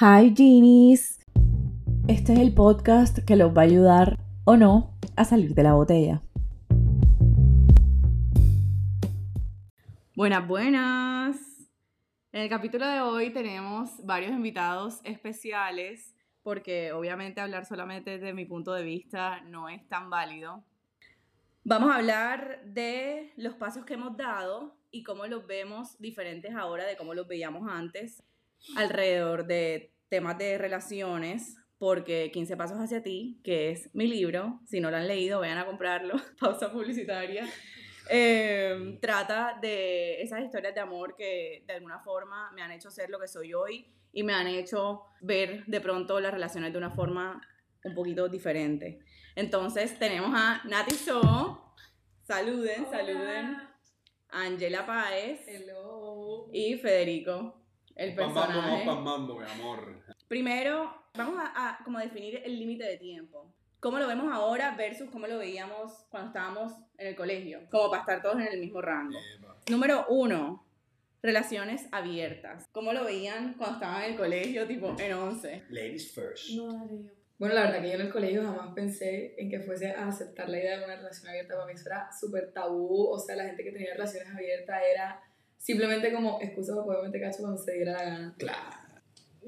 Hi Genies. Este es el podcast que los va a ayudar o no a salir de la botella. Buenas, buenas. En el capítulo de hoy tenemos varios invitados especiales porque obviamente hablar solamente desde mi punto de vista no es tan válido. Vamos a hablar de los pasos que hemos dado y cómo los vemos diferentes ahora de cómo los veíamos antes alrededor de temas de relaciones, porque 15 Pasos hacia ti, que es mi libro, si no lo han leído, vayan a comprarlo, pausa publicitaria, eh, trata de esas historias de amor que de alguna forma me han hecho ser lo que soy hoy y me han hecho ver de pronto las relaciones de una forma un poquito diferente. Entonces tenemos a Nati So, saluden, saluden, Angela Páez. Hello. y Federico, el personaje. Vamos pasmando, mi amor. Primero, vamos a, a como definir el límite de tiempo. ¿Cómo lo vemos ahora versus cómo lo veíamos cuando estábamos en el colegio? Como para estar todos en el mismo rango. Epa. Número uno, relaciones abiertas. ¿Cómo lo veían cuando estaban en el colegio, tipo en 11? Ladies first. No. Bueno, la verdad que yo en el colegio jamás pensé en que fuese a aceptar la idea de una relación abierta. Para mí eso era súper tabú. O sea, la gente que tenía relaciones abiertas era simplemente como excusa para poder meter cacho cuando se diera la gana. Claro.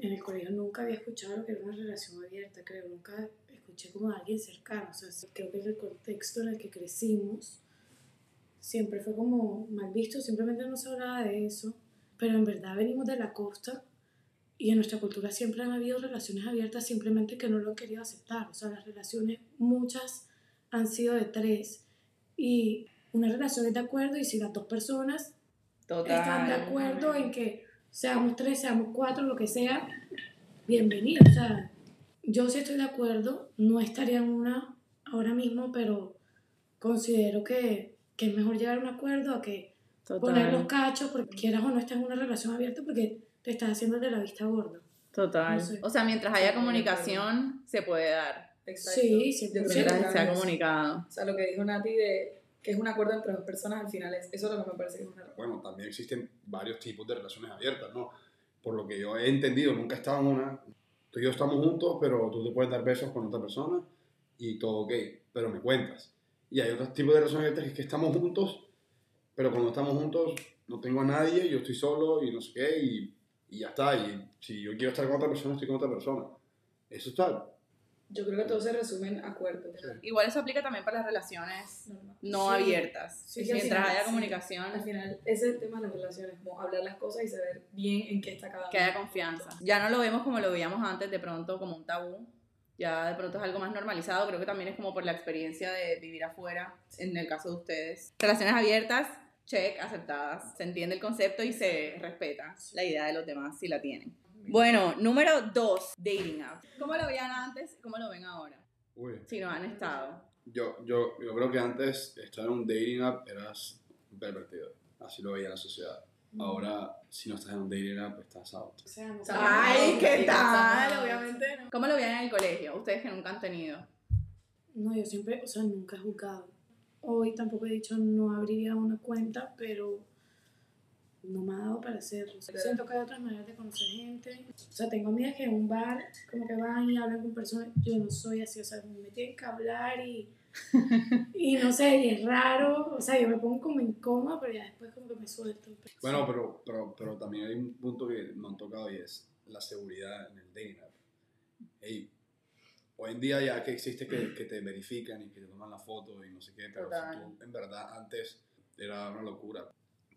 En el colegio nunca había escuchado lo que era una relación abierta, creo. Nunca escuché como de alguien cercano. O sea, creo que en el contexto en el que crecimos siempre fue como mal visto, simplemente no se hablaba de eso. Pero en verdad venimos de la costa y en nuestra cultura siempre han habido relaciones abiertas, simplemente que no lo han querido aceptar. O sea, las relaciones, muchas han sido de tres. Y una relación es de acuerdo y si las dos personas Total. están de acuerdo en que seamos tres, seamos cuatro, lo que sea, bienvenido. O sea, yo sí estoy de acuerdo, no estaría en una ahora mismo, pero considero que, que es mejor llegar a un acuerdo a que Total. poner los cachos, porque quieras o no estás en una relación abierta, porque te estás haciendo de la vista gorda. Total. No sé. O sea, mientras haya comunicación, se puede dar. Exacto. Sí, Yo 100%. creo que Mientras también se ha es- comunicado. O sea, lo que dijo Nati de que es un acuerdo entre dos personas al final es eso es lo que me parece que es una Bueno, también existen varios tipos de relaciones abiertas, ¿no? Por lo que yo he entendido, nunca he estado en una. Tú y yo estamos juntos, pero tú te puedes dar besos con otra persona y todo ok, pero me cuentas. Y hay otros tipos de relaciones abiertas que es que estamos juntos, pero cuando estamos juntos no tengo a nadie, yo estoy solo y no sé qué, y, y ya está. Y si yo quiero estar con otra persona, estoy con otra persona. Eso está. Yo creo que todo se resume en acuerdos. Igual eso aplica también para las relaciones Normal. no Sí. abiertas. Sí, mientras final, haya sí. comunicación, Al final, ese es el tema de las relaciones, como hablar las cosas y saber bien en qué está cada que haya confianza. Ya no lo vemos como lo veíamos antes, de pronto como un tabú. Ya de pronto es algo más normalizado. Creo que también es como por la experiencia de vivir afuera, en el caso de ustedes. Relaciones abiertas, check, aceptadas. Se entiende el concepto y se respeta la idea de los demás si la tienen. Bueno, número dos, dating app. ¿Cómo lo veían antes y cómo lo ven ahora? Uy. Si no han estado. Yo, yo, yo creo que antes estar en un dating app eras pervertido. Así lo veía la sociedad. Ahora, si no estás en un dating app, estás out. O sea, no Ay, ¿qué tal? pasa. Obviamente. no. ¿Cómo lo veían en el colegio? Ustedes que nunca han tenido. No, yo siempre, o sea, nunca he juzgado. Hoy tampoco he dicho no abriría una cuenta, pero no me ha dado para hacerlo. Siento que hay otras maneras de conocer gente. O sea, tengo amigas que en un bar como que van y hablan con personas. Yo no soy así, o sea, me tienen que hablar y, y no sé, y es raro. O sea, yo me pongo como incómoda, pero ya después como que me suelto. Bueno, pero, pero, pero también hay un punto que no han tocado y es la seguridad en el dating app. Ey, hoy en día ya que existe que, que te verifican y que te toman la foto y no sé qué, pero si tú, en verdad antes era una locura.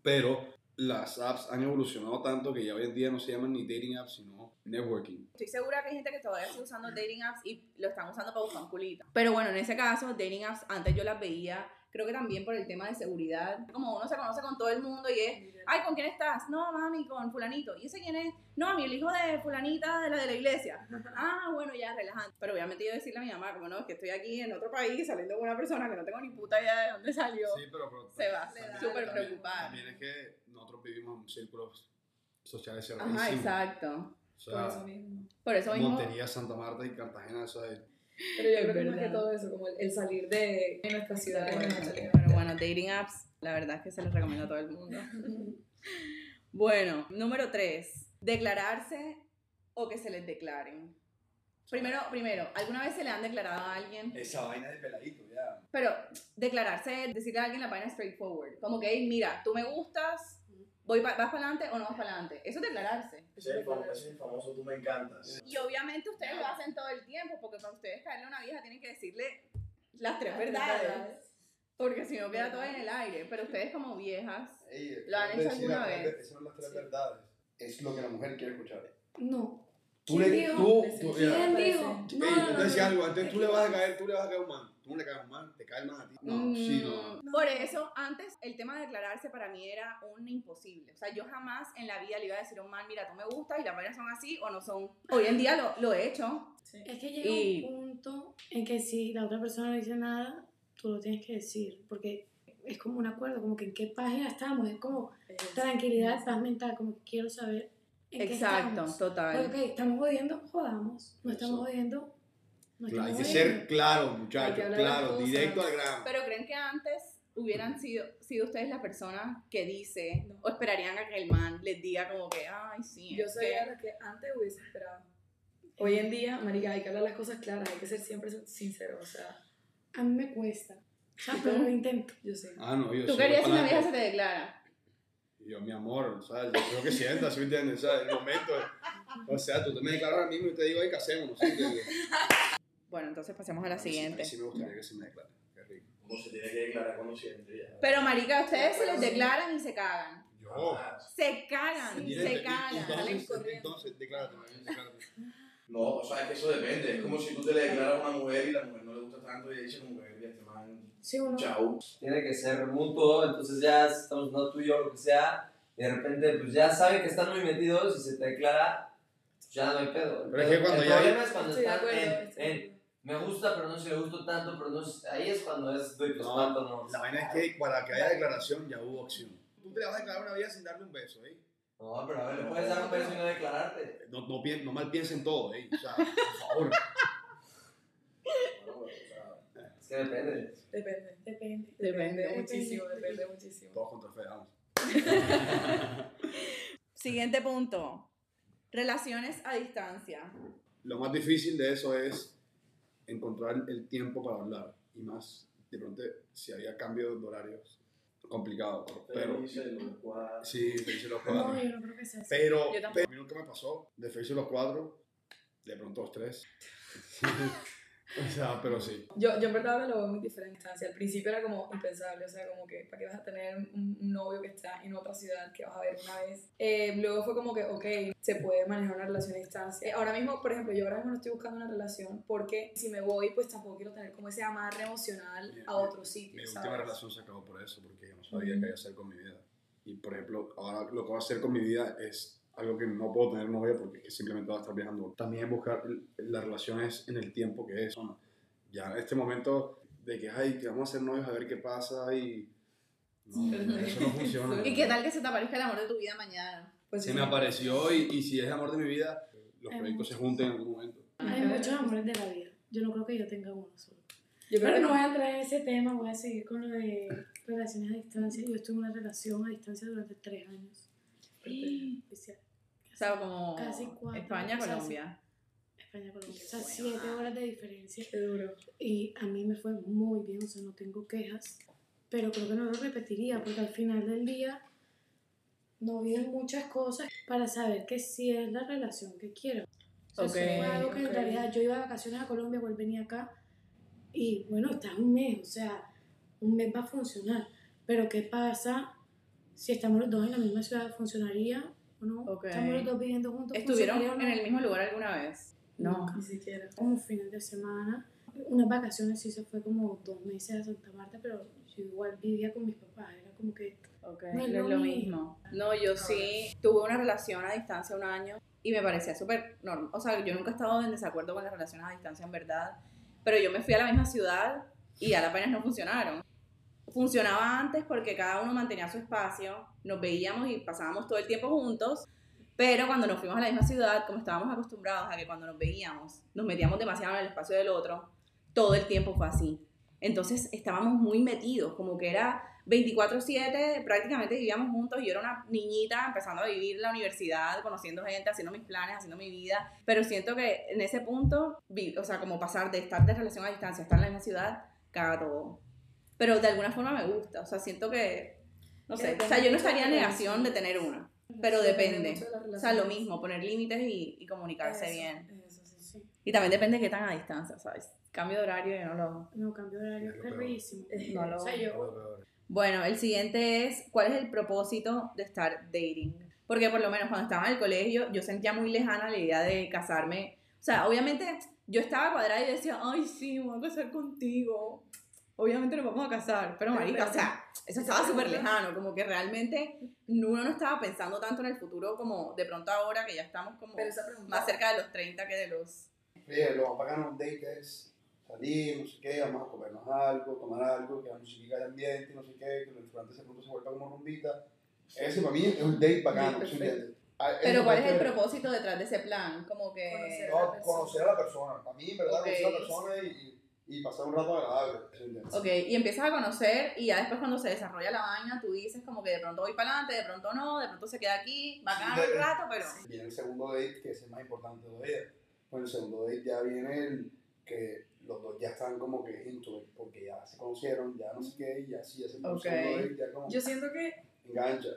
Pero las apps han evolucionado tanto que ya hoy en día no se llaman ni dating apps, sino networking. Estoy segura que hay gente que todavía sigue usando dating apps y lo están usando para buscar un culito. Pero bueno, en ese caso, dating apps antes yo las veía, creo que también por el tema de seguridad. Como uno se conoce con todo el mundo y es, ay, ¿con quién estás? No, mami, con fulanito. ¿Y ese quién es? No, mami, el hijo de fulanita de la de la iglesia. Ah, bueno, ya, relajante. Pero obviamente yo decirle a mi mamá, como no, es que estoy aquí en otro país saliendo con una persona que no tengo ni puta idea de dónde salió. Sí, pero, pero Se va, súper también- preocupada. También es que nosotros vivimos en círculos sociales Ajá, cerradísimos. exacto. O Por eso mismo. Por eso mismo. Montería, Santa Marta y Cartagena, eso es Pero yo Es creo que más que todo eso, como el, el salir de nuestra ciudad. Pero como salir- bueno, dating apps, la verdad es que se los recomiendo a todo el mundo. Bueno, número 3. Declararse o que se les declaren? Primero, primero, ¿alguna vez se le han declarado a alguien? Esa vaina de peladito, ya. Pero declararse, decirle a alguien la vaina straightforward. Como que, "Hey, mira, tú me gustas, voy pa- ¿vas para adelante o no vas para adelante? Eso es declararse. Ese es ese es el famoso tú me encantas. Y obviamente ustedes lo hacen todo el tiempo, porque para ustedes caerle a una vieja tienen que decirle las tres verdades. Porque si no queda todo en el aire. Pero ustedes como viejas, Ey, ¿Lo han hecho alguna vez? Esas son las tres verdades. Es lo que la mujer quiere escuchar. No. Tú ¿Quién le, dijo? tú, tú, ¿Quién mira, ¿Quién parece. dijo? No, no, no, no. algo, antes tú le vas a caer, tú le vas a caer un man. No le caes man, te cae man a ti. No, sí, no. Mm, Por eso, antes el tema de declararse para mí era un imposible. O sea, yo jamás en la vida le iba a decir a un man, mira, tú me gustas y las vainas son así o no son. Hoy en día lo, lo he hecho. Sí. Es que llega Y- un punto en que si la otra persona no dice nada, tú lo tienes que decir, porque es como un acuerdo, como que en qué página estamos, es como tranquilidad, paz mental, como que quiero saber en qué Exacto, estamos. total. Porque, ok, estamos jodiendo, jodamos, no estamos jodiendo, no Claro, hay que ser claro, muchachos, claro, directo al grano. Pero creen que antes hubieran sido, sido ustedes la persona que dice No. o esperarían a que el man les diga como que, ay, sí. Yo es soy que-". la que antes hubiese esperado. Hoy en día, marica, hay que hablar las cosas claras, hay que ser siempre sincero, o sea, A mí me cuesta, pero lo intento. yo sé. Ah, no, yo ¿Tú sí, querías que una vieja se te declara? Y Yo, mi amor, ¿sabes? Yo creo que sientas, ¿sí me entiendes? ¿Sabes? El momento. O sea, tú te me declaras ahora mismo y te digo, ay, casémonos, ¿sí me entiendes? Bueno, entonces pasemos a la sí- siguiente. Mí sí me gustaría que se me declare. Qué rico. Uno se tiene que declarar cuando siente ya. Pero, marica, ustedes se les declaran y se cagan. Yo. Jamás. Se cagan, Sí, se y- cagan. Entonces, entonces, declárate, declárate. No, o sea, es que eso depende. Es como si tú te le declaras a una mujer y la mujer no le gusta tanto y ella dice como que este man, Sí, uno, chau. tiene que ser mutuo, entonces ya estamos no tú y yo, lo que sea, y de repente pues ya saben que están muy metidos y se te declara, ya no hay pedo. El, Pero es que cuando el ya- problema es cuando de están en, en. Me gusta pero no se le gusto tanto, pero no sé- ahí es cuando es doy pues No, cuánto no. La vaina es que para que haya declaración ya hubo acción. Tú te vas a declarar una vida sin darle un beso, ¿eh? No, pero a ver, le puedes dar un beso y no declararte. No, no, pien- no mal piensen todo, ¿eh? O sea, por favor. Bueno, o sea, Es que depende. Depende. depende. Depende muchísimo, depende muchísimo. Todos contra fe, vamos. Siguiente punto. Relaciones a distancia. Lo más difícil de eso es encontrar el tiempo para hablar. Y más, de pronto, si había cambios de horarios, complicado. Pero, los cuadros. sí, Felices los cuatro. No, yo no creo que sea así. Pero, Yo pero a mí nunca me pasó de Felices los cuatro, de pronto los tres. o sea, pero sí. Yo, yo en verdad ahora lo veo muy diferente. instancia. Al principio era como impensable, o sea, como que para qué vas a tener un, novio que está en otra ciudad que vas a ver una vez. Eh, luego fue como que, ok, se puede manejar una relación a distancia. Eh, ahora mismo, por ejemplo, yo ahora mismo no estoy buscando una relación porque si me voy, pues tampoco quiero tener como ese amarre emocional Mi- a otro sitio. Mi ¿sabes? última relación se acabó por eso, porque yo no sabía qué iba a hacer con mi vida. Y por ejemplo, ahora lo que voy a hacer con mi vida es algo que no puedo tener novia porque que simplemente voy a estar viajando. También buscar las relaciones en el tiempo que es. Ya en este momento de que, ay, que vamos a ser novios a ver qué pasa y... No, eso no funciona. ¿Y qué tal que se te aparezca el amor de tu vida mañana? Pues Se sí. me apareció y, y si es el amor de mi vida, los Hay proyectos se muchos. junten en algún momento. Hay muchos amores de la vida. Yo no creo que yo tenga uno solo. Yo creo Pero que no voy a entrar en ese tema, voy a seguir con lo de relaciones a distancia. Yo estuve en una relación a distancia durante tres años. O sea, como Casi cuatro, España, o sea, Colombia. España, Colombia. O sea, siete horas de diferencia. Qué duro. Y a mí me fue muy bien, o sea, no tengo quejas. Pero creo que no lo repetiría, porque al final del día no viven muchas cosas para saber que sí es la relación que quiero. O sea, Ok, eso fue algo que ok. en realidad yo iba de vacaciones a Colombia, vuelvo venía acá y bueno, está un mes, o sea, un mes va a funcionar. Pero ¿qué pasa si estamos los dos en la misma ciudad? ¿Funcionaría o no? Ok. Estamos los dos viviendo juntos. ¿Estuvieron ¿funcionaría o en no? el mismo lugar alguna vez? No. Ni siquiera. como fines de semana. Unas vacaciones sí se fue como dos meses a Santa Marta, pero yo igual vivía con mis papás, era como que... Ok, No es lo lo mismo. mismo. No, yo sí tuve una relación a distancia un año y me parecía súper normal. O sea, yo nunca he estado en desacuerdo con las relaciones a distancia en verdad, pero yo me fui a la misma ciudad y a las penas no funcionaron. Funcionaba antes porque cada uno mantenía su espacio, nos veíamos y pasábamos todo el tiempo juntos, pero cuando nos fuimos a la misma ciudad, como estábamos acostumbrados a que cuando nos veíamos nos metíamos demasiado en el espacio del otro, todo el tiempo fue así. Entonces estábamos muy metidos, como que era 24/7 prácticamente vivíamos juntos yo era una niñita empezando a vivir la universidad, conociendo gente, haciendo mis planes, haciendo mi vida, pero siento que en ese punto, o sea, como pasar de estar de relación a distancia a estar en la misma ciudad, caga todo. Pero de alguna forma me gusta, o sea, siento que, no sé, o sea, yo no estaría en negación de tener una, pero depende. O sea, lo mismo, poner límites y, y comunicarse Eso, bien. eso, sí, Sí. Y también depende de qué tan a distancia, ¿sabes? Cambio de horario yo no lo... No, cambio de horario Es rarísimo. No lo- O sea, yo, Bueno, el siguiente es, ¿cuál es el propósito de estar dating? Porque por lo menos cuando estaba en el colegio, yo sentía muy lejana la idea de casarme. O sea, obviamente yo estaba cuadrada y decía, ay, sí, me voy a casar contigo. Obviamente nos vamos a casar. Pero, marica, o sea, eso estaba súper lejano. Como que realmente uno no estaba pensando tanto en el futuro como de pronto ahora que ya estamos como más cerca de los 30 que de los... Oye, lo más un date es salir, no sé qué, vamos a comernos algo, tomar algo, que la música de ambiente, no sé qué, que el restaurante de pronto se vuelva como rumbita. Ese para mí es un date bacano, ¿sí? Ah, Pero ¿cuál es el propósito detrás de ese plan? Como que... Conocer. No, conocer a la persona. Para mí, en verdad, Ok. conocer a la persona y, y, pasar un rato agradable. Ok, y empiezas a conocer y ya después cuando se desarrolla la vaina, tú dices como que de pronto voy para adelante, de pronto no, de pronto se queda aquí, bacano Sí, un rato, pero... Viene el segundo date, que es el más importante todavía. Con el segundo date ya viene el que los dos ya están como que into porque ya se conocieron, ya no sé qué, y así es el Ok. segundo date, ya como Yo siento que engancha.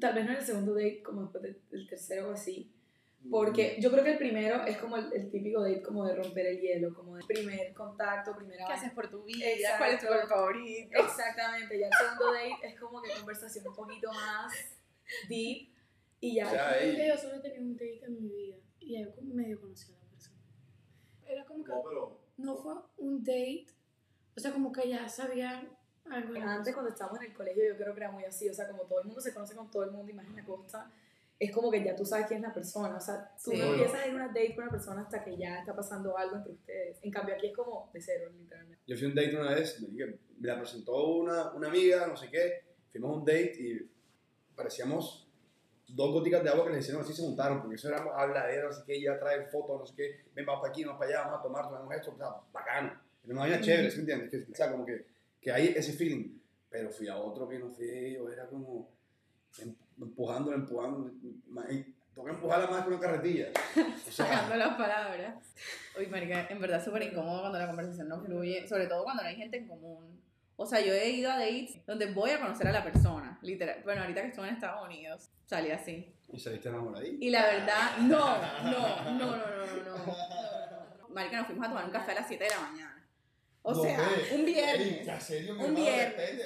tal vez no en el segundo date, como después del tercero o así, porque yo creo que el primero es como el, el típico date como de romper el hielo, como de primer contacto, primera ¿Qué haces por tu vida? Exacto. ¿Cuál es tu color favorito? Exactamente, ya el segundo date es como que conversación un poquito más deep y ya O sea, yo solo tenía un date en mi vida y ahí como medio conocí a la persona. Era como que No, pero no fue un date, o sea, como que ya sabía algo Antes cuando estábamos en el colegio yo creo que era muy así, o sea, como todo el mundo se conoce con todo el mundo y más en la costa, es como que ya tú sabes quién es la persona, o sea, tú Sí. no empiezas a ir a una date con una persona hasta que ya está pasando algo entre ustedes. En cambio aquí es como de cero, literalmente. Yo fui a un date una vez, me, la presentó una, una amiga, no sé qué, fuimos a un date y parecíamos dos goticas de agua que les hicieron así se juntaron, porque eso era habladera, no sé qué, ya trae fotos, no sé qué, ven, vamos para aquí, vamos para allá, vamos a tomar, tomamos esto, o sea, bacano. Era una vaina chévere, ¿sí entiendes? Que, o sea, como que, que hay ese feeling. Pero fui a otro que no fui yo, era como empujándola, empujando, toca empujarla más que una carretilla. Sacando las palabras. Uy, marica, en verdad es súper incómodo cuando la conversación no fluye, sobre todo cuando no hay gente en común. O sea, yo he ido a dates donde voy a conocer a la persona, literal. Bueno, ahorita que estuve en Estados Unidos, salí así. ¿Y saliste enamoradita? Y la verdad, no, no, no, no, no, no, no. Marica, nos fuimos a tomar un café a las 7 de la mañana. O sea, un viernes. Ey, ¿en serio, un viernes.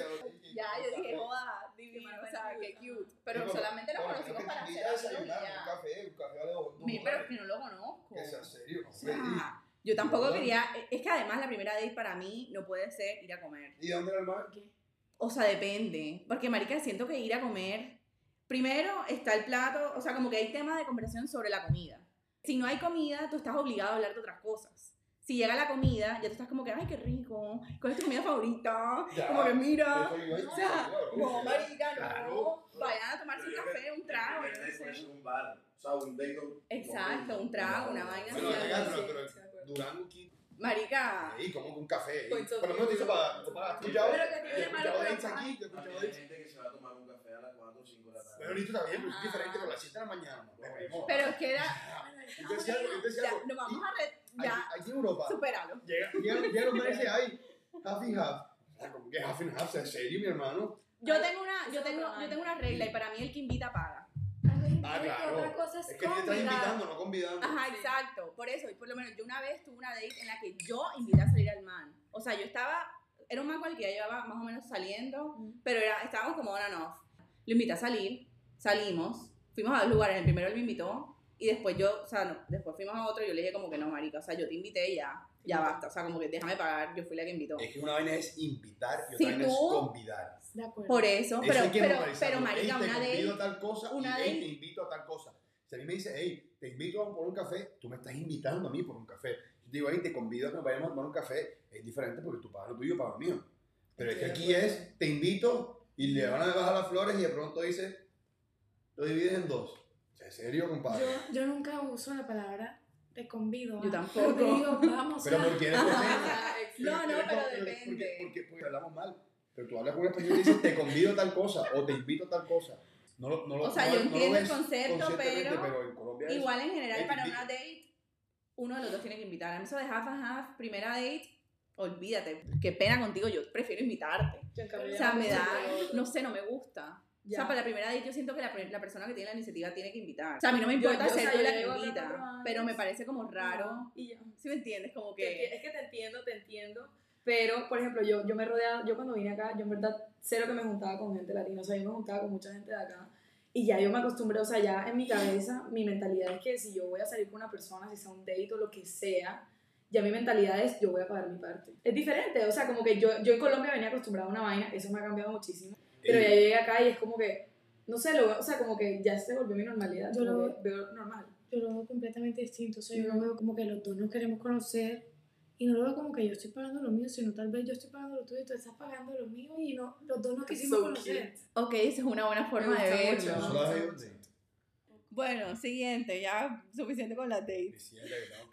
Ya, yo dije, joda, o sea, qué cute. Pero solamente lo bueno, conocimos para hacer desayunar, Un café, un café vale dos pero que no lo conozco. Que sea serio, no O sea, hombre. yo tampoco quería, es que además la primera date para mí no puede ser ir a comer. ¿Y de dónde era el mar? O sea, depende. Porque, marica, siento que ir a comer. Primero está el plato, o sea, como que hay temas de conversación sobre la comida. Si no hay comida, tú estás obligado a hablar de otras cosas. Si llega la comida, ya tú estás como que, ay, qué rico. ¿Cuál es tu comida favorita? Ya. Como que mira. O sea, no, marica, no. Claro. Vayan a tomarse un café, un trago, yo no sé. un bar. O sea, un date. Exacto, un trago, una vaina Bueno, pero, Sí. Durango Marica, ahí, como un café. Por lo menos te hizo para. Pero que tiene He escuchado he Hay gente que se va a tomar un café a las 4 o 5 de la tarde. Bueno, ahorita está bien, pero es Ah. diferente con las 7 de la mañana. primo. pero es que era. Yo decía algo, yo decía Ya, algo. nos vamos a re. Ya, aquí en Europa, supéralo. llega, los manes y dice, ay, half and half. O sea, como que half and half, ¿en serio, mi hermano? Yo tengo una, yo tengo, yo tengo una regla y para mí el que invita paga. Ah, claro. Otra cosa es, Es que te estás invitando, no convidando. Ajá, exacto. Por eso, y por lo menos yo una vez tuve una date en la que yo invité a salir al man. O sea, yo estaba, era un man que ya llevaba más o menos saliendo, pero era, estábamos como on and off. Lo invité a salir, salimos, fuimos a dos lugares, el primero él me invitó, y después yo, o sea, no, después fuimos a otro y yo le dije como que no, marica, o sea, yo te invité y ya, ya basta, o sea, como que déjame pagar, yo fui la que invitó. Es que una vaina es invitar y otra Si vaina es convidar. De acuerdo. Por eso, Eso pero, pero, pero marica, Ey, te una convido date, a tal cosa una y ey, date- te invito a tal cosa. Si a mí me dice, hey, te invito a por un café, tú me estás invitando a mí por un café. Yo te digo, hey, te convido a que vayamos a tomar un café. Es diferente porque tú pagas lo tuyo, yo pago lo mío. Pero es que aquí de es, te invito y le van a bajar las flores y de pronto dice, lo divides en dos. ¿En serio, compadre? Yo, yo nunca uso la palabra te convido. Yo ¿ah? tampoco. Pero te digo, vamos Pero a... ¿por qué? No, no, pero depende. Porque, porque, porque hablamos mal. Pero tú hablas con un español y dices, te convido a tal cosa o te invito a tal cosa. No, lo- no, lo- O sea, no- yo entiendo el concepto, conscientemente, pero en Colombia es- Igual en general para una date, uno de los dos tiene que invitar. A mí eso de half and half, primera date, olvídate. Qué pena contigo, yo prefiero invitarte. Yo, en cambio, O sea, me da, no sé, no me gusta. O Ya. sea, para la primera date yo siento que la, la persona que tiene la iniciativa tiene que invitar. O sea, a mí no me importa yo, o ser yo yo la que invita, pero me parece como raro. Y ya. ¿Sí me entiendes? Como que... Es que te entiendo, te entiendo. Pero, por ejemplo, yo, yo me rodeaba, yo cuando vine acá, yo en verdad cero que me juntaba con gente latina, o sea, yo me juntaba con mucha gente de acá. Y ya yo me acostumbré, o sea, ya en mi cabeza, mi mentalidad es que si yo voy a salir con una persona, si sea un date o lo que sea, ya mi mentalidad es yo voy a pagar mi parte. Es diferente, o sea, como que yo, yo en Colombia venía acostumbrada a una vaina, eso me ha cambiado muchísimo. Pero ya Ey, llegué acá y es como que, no sé, lo, o sea, como que ya se volvió mi normalidad, Yo lo- veo normal. Yo lo veo completamente distinto. O sea, yo lo veo como que los dos nos queremos conocer. Y no lo veo como que yo estoy pagando lo mío, sino tal vez yo estoy pagando lo tuyo y tú estás pagando lo mío y no, los dos nos quisimos So conocer. cute. Ok, esa es una buena forma de verlo. Bueno, siguiente, ya suficiente con las dates.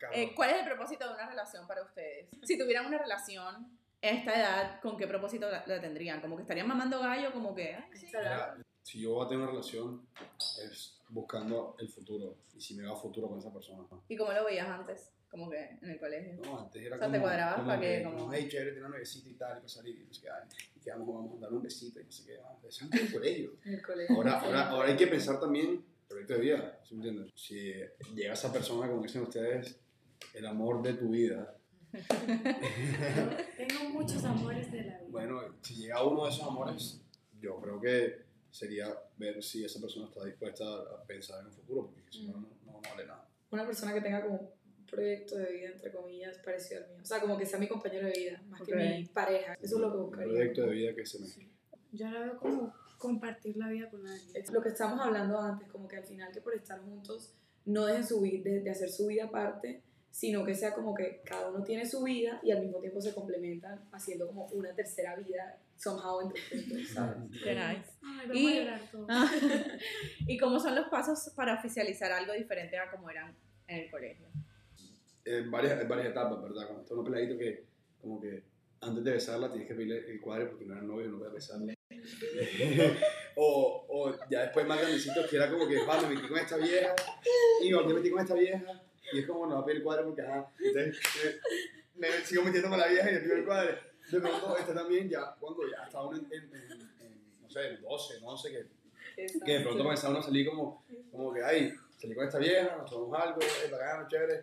Que. Eh, ¿Cuál es el propósito de una relación para ustedes? Si tuvieran una relación a esta edad, ¿con qué propósito la, la tendrían? ¿Como que estarían mamando gallo? Como que, ay, sí. Mira, si yo voy a tener una relación, es buscando el futuro. Y si me va a futuro con esa persona. ¿Y cómo lo veías antes? Como que en el colegio. No, antes era O sea, como, ¿te cuadrabas como para qué? que, Como- como, hey, chévere, tiene una besita y tal, y para salir, y no sé qué, y que vamos, vamos a dar un besito, y no sé qué, ah, eso antes del colegio. En el colegio. Ahora, ahora, ahora hay que pensar también proyecto de vida, ¿sí me entiendes? Si llega esa persona, como dicen ustedes, el amor de tu vida, Tengo muchos amores de la vida. bueno, si llega uno de esos amores, yo creo que sería ver si esa persona está dispuesta a pensar en un futuro, porque si no, no, no vale nada. una persona que tenga como un proyecto de vida, entre comillas, parecido al mío. O sea, como que sea mi compañero de vida, más Ok. que mi pareja. Eso es lo que Un buscaría. proyecto de vida que se me... Yo la veo como compartir la vida con alguien. Es lo que estábamos hablando antes, como que al final que por estar juntos no dejen su vida, de, de hacer su vida aparte, sino que sea como que cada uno tiene su vida y al mismo tiempo se complementan haciendo como una tercera vida somehow entre juntos, ¿sabes? Qué nice. Ay, vamos Y- a llorar todos. Ah, ¿Y cómo son los pasos para oficializar algo diferente a como eran en el colegio? En varias, en varias etapas, ¿verdad? Cuando está un peladito que, como que antes de besarla tienes que pedirle el cuadre porque no era novio, no puedes besarle. o, o ya después más grandecitos que era como que, va, me metí con esta vieja y me metí con esta vieja y es como, no va a pedir el cuadre porque, ajá, entonces me, me sigo metiendo con la vieja y le pido el cuadre. De pronto, este también, ya, cuando ya estaba uno en, en, en- no sé, en 12, no sé qué, que de pronto comenzaba uno a salir como, como que, ay, salí con esta vieja, nos tomamos algo, es bacano, chévere.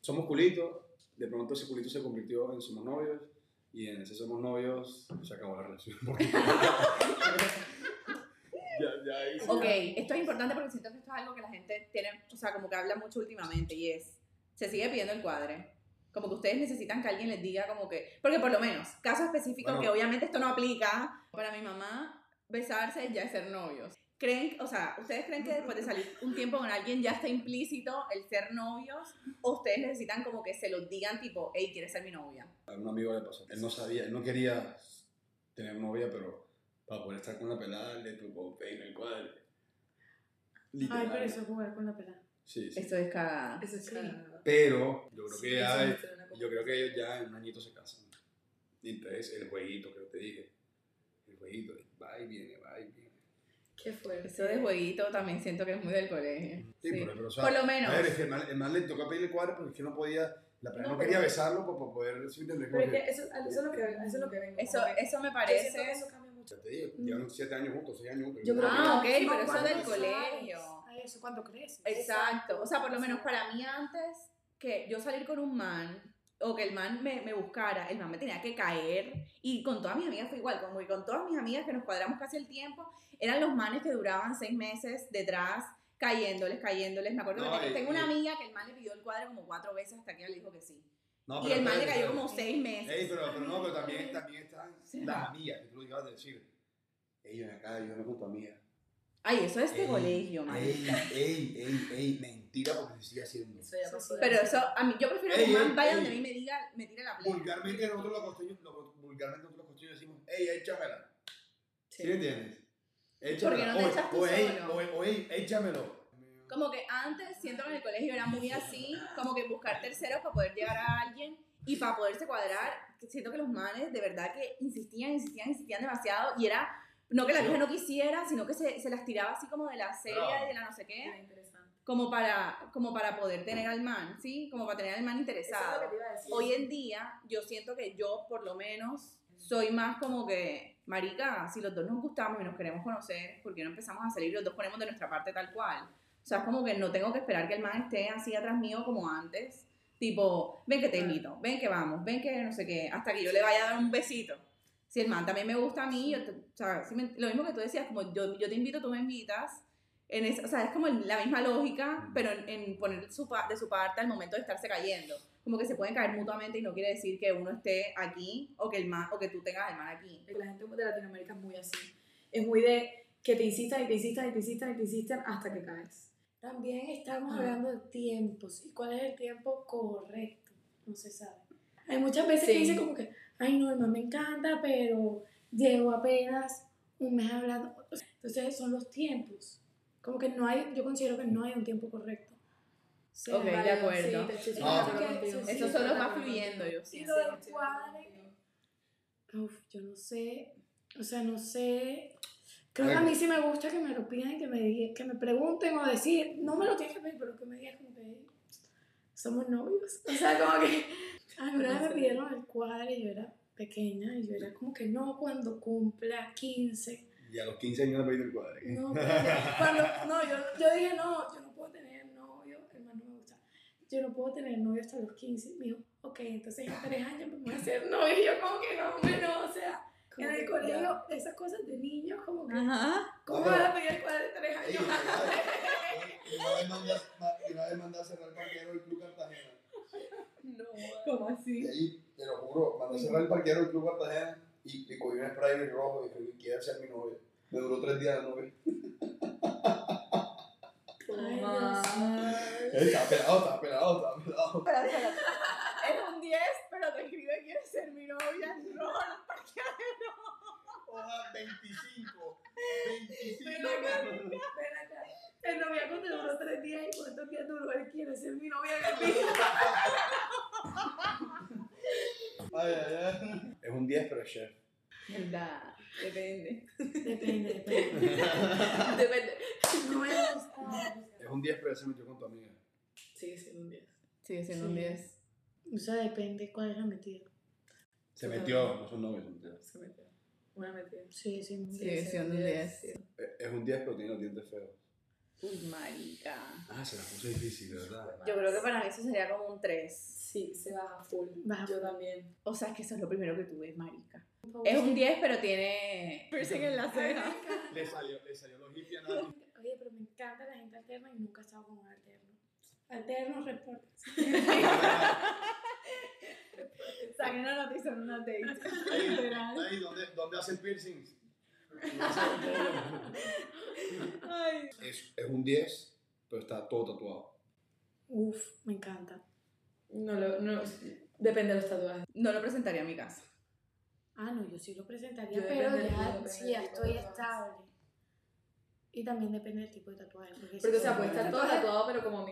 Somos culitos, de pronto ese culito se convirtió en somos novios, y en ese somos novios se acabó la relación. Porque- ya, ya sí. Ok, esto es importante porque siento que esto es algo que la gente tiene, o sea, como que habla mucho últimamente y es, se sigue pidiendo el cuadre. Como que ustedes necesitan que alguien les diga como que, porque por lo menos, caso específico, Bueno. que obviamente esto no aplica, para mi mamá, besarse ya es ser novios. ¿Creen, o sea, ustedes creen que después de salir un tiempo con alguien ya está implícito el ser novios? ¿O ustedes necesitan como que se los digan tipo, hey, ¿quieres ser mi novia? A un amigo le pasó. Él no sabía, él no quería tener novia, pero para poder estar con una pelada le tocó pedir el cuadro. Literal. Ay, pero eso es jugar con la pelada. Sí, sí. Esto es cagada. Eso es Sí. cagada. Pero yo creo Sí, que eso ya, yo creo que ellos ya en un añito se casan. Y entonces el jueguito que yo te dije, el jueguito, va y viene. Qué fuerte. Eso de jueguito también siento que es muy del colegio. Sí, Sí. pero, pero, o sea, Por lo menos. A ver, es que el man, el man le tocó pedirle el cuadro porque es que no podía, la no, No, quería besarlo para, para poder, ¿sí me entiendes? Pero es Como que eso, eso es lo que, eso es lo que vengo. Eso, me parece... eso cambia mucho. Ya te digo, llevan siete años juntos, seis años juntos. Yo creo Ah, ok, No, pero eso del sabes colegio. A eso, cuando creces. Exacto. O sea, por lo menos para mí antes que yo salir con un man o que el man me, me buscara, el man me tenía que caer. Y con todas mis amigas fue igual, como que con todas mis amigas que nos cuadramos casi el tiempo, eran los manes que duraban seis meses detrás, cayéndoles, cayéndoles. Me acuerdo No, que y- tengo una amiga que el man le pidió el cuadro como cuatro veces hasta que ella le dijo que sí. No, y el man le cayó como seis meses. Ey, pero, pero no, pero también, también están las amigas, que tú lo acabas de decir. Ey, acá, yo no con tu amiga. Ay, eso es de Ey, colegio, man. Ey, ey, ey, ey, mentira porque se sigue haciendo. Eso ya pasó. Pero eso, a mí, yo prefiero que Ey, un man vaya donde a mí me diga, me tire la plena. Vulgarmente nosotros los costeños, lo- vulgarmente nosotros los costeños decimos, ey, échamela. ¿Sí, Sí. me entiendes? ¿Por qué Échamela. no te O- echas tú o, ey, solo? o, o, ey, échamelo. Como que antes siento que en el colegio era muy así, como que buscar terceros para poder llegar a alguien Y para poderse cuadrar, siento que los manes de verdad que insistían, insistían, insistían demasiado. Y era, no que la vieja no quisiera, sino que se, se las tiraba así como de la serie y de la no sé qué. Interesante. Como para, como para poder tener al man, ¿sí? Como para tener al man Eso es interesado. lo que te iba a decir. Hoy en día, yo siento que yo, por lo menos, soy más como que, marica, si los dos nos gustamos y nos queremos conocer, ¿por qué no empezamos a salir y los dos ponemos de nuestra parte tal cual? O sea, es como que no tengo que esperar que el man esté así atrás mío como antes. Tipo, ven que te invito, ven que vamos, ven que no sé qué, hasta que yo le vaya a dar un besito. Si el man también me gusta a mí, yo te- o sea, si me- lo mismo que tú decías, como yo, yo te invito, tú me invitas, en esa- o sea, es como la misma lógica, pero en, en poner su, de su parte al momento de estarse cayendo. Como que se pueden caer mutuamente y no quiere decir que uno esté aquí o que, el man, o que tú tengas el man aquí. La gente de Latinoamérica es muy así. Es muy de que te insistan y te insistan y te insistan y te insistan hasta que caes. También estamos Ajá. hablando de tiempos y cuál es el tiempo correcto. No se sabe. Hay muchas veces Sí. que dicen como que, ay no, el man me encanta, pero llevo apenas un mes hablando. Entonces son los tiempos. Como que no hay, yo considero que no hay un tiempo correcto. Sea, Ok, de acuerdo. Sí, Eso sí, solo va fluyendo, yo Sí, Y lo del cuadre. Uf, yo no sé, o sea, no sé. Creo que a mí sí me gusta que me lo pidan, que me, digan- que me pregunten o decir, no me lo tienes que pedir, pero que me digan como que somos novios. O sea, como que a mí una vez me pidieron el cuadre y yo era pequeña y yo era como que no cuando cumpla 15. Y a los 15 años le pedí el cuadro. No, pero ya- cuando, no, yo, yo dije no, yo no puedo tener novio, hermano, no me gusta. Yo no puedo tener novio hasta los 15. Me dijo, ok, entonces en tres años vamos a ser novios. Y yo como que no, hombre, no, o sea, en el colegio, ya. esas cosas de niños, como que, Ajá. ¿cómo vas a pedir el cuadro de tres Ey, años? y una vez mandé a- y una vez mandé a cerrar el parquero del Club Cartagena. No, ¿Cómo así? Y ahí, te lo juro, mandé a cerrar el parquero del Club Cartagena y, y cogí un spray rojo y dije, quiere ser mi novia. Me duró tres días la novia. Ay, pelado, pelado, pelado. Es un 10, pero te escribe quiere ser mi novia. No, no, Hoja Ven acá, ven acá. El noviazgo te duró tres días y cuántos días duró él quiere ser mi novia el día. Ay, ay, ay. Es un 10, pero es chef. Verdad, depende. Depende, depende. Depende. No me gusta. Es un 10, pero se metió con tu amiga. Sigue siendo un 10. Sigue siendo un Sí. 10. O sea, depende cuál es la metida. Se metió, no son novios, son tíos. Se metió. Una metida. Sí, sí, muy Sigue siendo un 10. Sí. Es un 10, pero tiene los dientes feos. Uy, marica. Ah, se la puse difícil, ¿verdad? Yo creo que para mí eso sería como un 3. Sí, se baja full. Baja Yo full. también. O sea, es que eso es lo primero que tú ves, marica. Es un 10, pero tiene piercing en la ceja. Le salió, le salió los hippies a nadie. Oye, pero me encanta la gente alterna y nunca he estado con un alterno. Alterno, reporta. Saquen una noticia en una date. Literal. Ahí, ¿dónde, ¿dónde hacen piercings? Ay. Es, es un 10, pero está todo tatuado. Uf, me encanta. No, lo, no, depende de los tatuajes. No lo presentaría a mi casa. Ah, no, yo sí lo presentaría, Yo pero ya, sí, del ya tipo de estoy estable. Y también depende del tipo de tatuaje. Porque, Porque, o si sea, son puede estar todo tatuado, pero como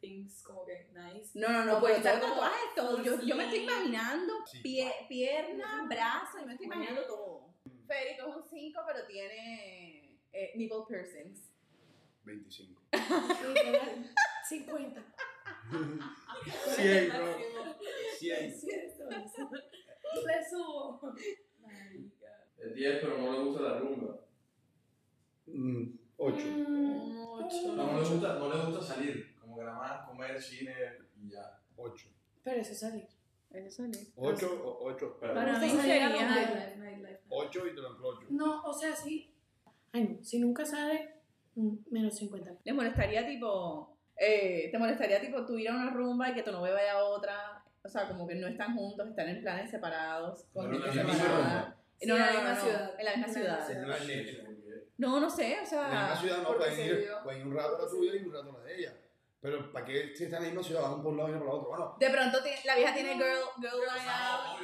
things, como que nice. No, no, no, puede estar todo- tatuaje todo. Yo, yo me estoy imaginando Sí. pie, pierna, brazo, yo me estoy imaginando todo. Federico es un 5, pero tiene eh, nipple piercings. 25. Literal, 50. 100, bro. 100. Es cierto. Le subo. Es 10, pero no le gusta la rumba. 8. Mucho. No, no le gusta, no le gusta salir. Más comer, cine y ya. 8. Pero eso es salir. Eso es 8 o 8. Pero Para mí sería... Nightlife, nightlife. 8 y te lo encrocho. No, o sea, sí. Ay, no. Si nunca sale, mm, menos 50. ¿Les molestaría tipo... Eh, ¿Te molestaría tipo tú ir a una rumba y que tu novia vaya a otra? O sea, como que no están juntos, están en planes separados, con No, no. Sí, No, no, en la misma no, ciudad. En la misma ciudad. Porque- No, no sé, o En la misma sea... ciudad no pueden ir, pueden ir un rato a la tuya y un rato a la de ella. Pero ¿para qué si están en la misma ciudad por un lado y no por la otra? Bueno, De pronto tiene- la vieja tiene girl, girl line Ah, out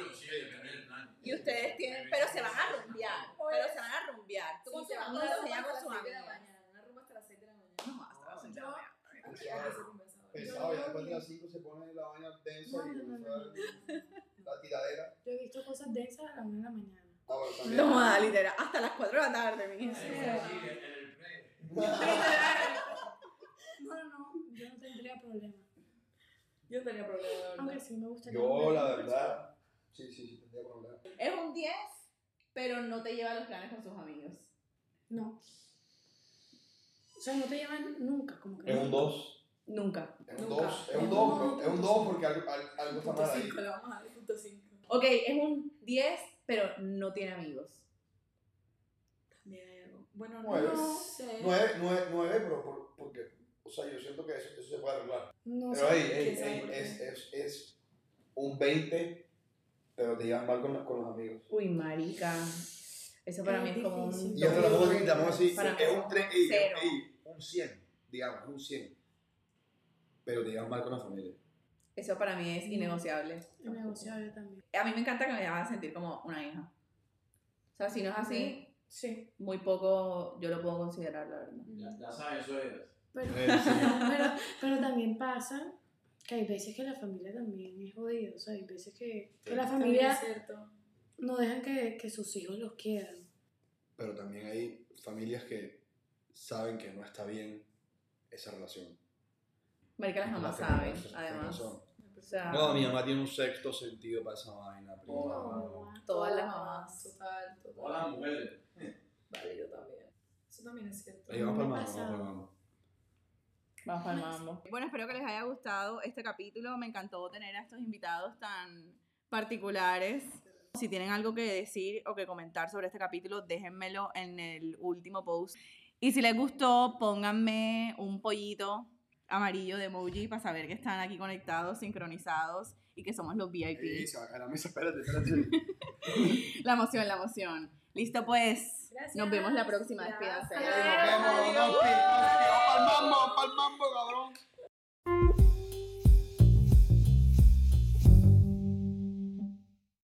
y ustedes tienen... Pero se van a rumbear, pero se van a rumbear. Tú con tus se van a amigos, ella con hasta sus las 6 de la amigas. mañana. Una rumba hasta las 6 de la mañana. No, hasta las seis de la mañana. Aquí hay que hacer rumba a esa hora. Pesado, yo- ya después de las 5 se pone la vaina densa No, y no, no, no. la tiradera. Yo he visto cosas densas a la una de la mañana. Ah. No, literal, hasta las 4 de la tarde, mi hija. Sí, en el pre. No, no, no, yo no tendría problema. Yo tenía problemas, la verdad. Aunque sí me gustaría. Yo, la verdad, sí, sí, sí, tendría problema. Es un 10, pero no te lleva a los planes con sus amigos. No. O sea, no te llevan nunca, como que. Es un 2. Nunca. Es un Nunca. 2. Es un 2, es un 2 porque algo, algo algo está mal ahí. 5, le vamos a dar punto 5. Ok, es un 10, pero no tiene amigos. También hay algo. Bueno, Nueve. no sé. 9, 9, 9, pero por, porque, sea, yo siento que eso, eso se puede arreglar. No Pero hey, hey, qué. es, es, es un 20, pero te llevan mal con, la- con los amigos. Uy, marica. Eso para Es mí es como un... Y tampoco te quitamos así, es un un 3, ey, cero. ey, un 100, digamos, un 100. Pero te llevan mal con la familia. Eso para mí es innegociable. Es negociable también. A mí me encanta que me haga sentir como una hija. O sea, si no es así, Sí. muy poco yo lo puedo considerar, la verdad. Ya, ya saben, eso es. Pero, Eh, sí. pero, pero también pasa que hay veces que la familia también es jodida. O sea, hay veces que, que la familia no dejan que, que sus hijos los quieran. Pero también hay familias que saben que no está bien esa relación. Marica, las mamás Las saben, además. O sea, No, mi mamá tiene un sexto sentido para esa vaina. prima. No. todas las mamás. Total, total. Hola, mujeres. Vale, yo también. Eso también es cierto. Ahí vamos para mambo, vamos para mambo. Vamos al mambo. Bueno, espero que les haya gustado este capítulo. Me encantó tener a estos invitados tan particulares. Si tienen algo que decir o que comentar sobre este capítulo, déjenmelo en el último post. Y si les gustó, pónganme un pollito amarillo de emoji para saber que están aquí conectados, sincronizados y que somos los VIP. Ey, se va a caer la mesa, espérate, espérate. La emoción, la emoción. Listo, pues. Gracias. Nos vemos la próxima. Despídanse. Nos vemos, nos vemos, nos vemos, pa'l mambo, pa'l mambo, cabrón.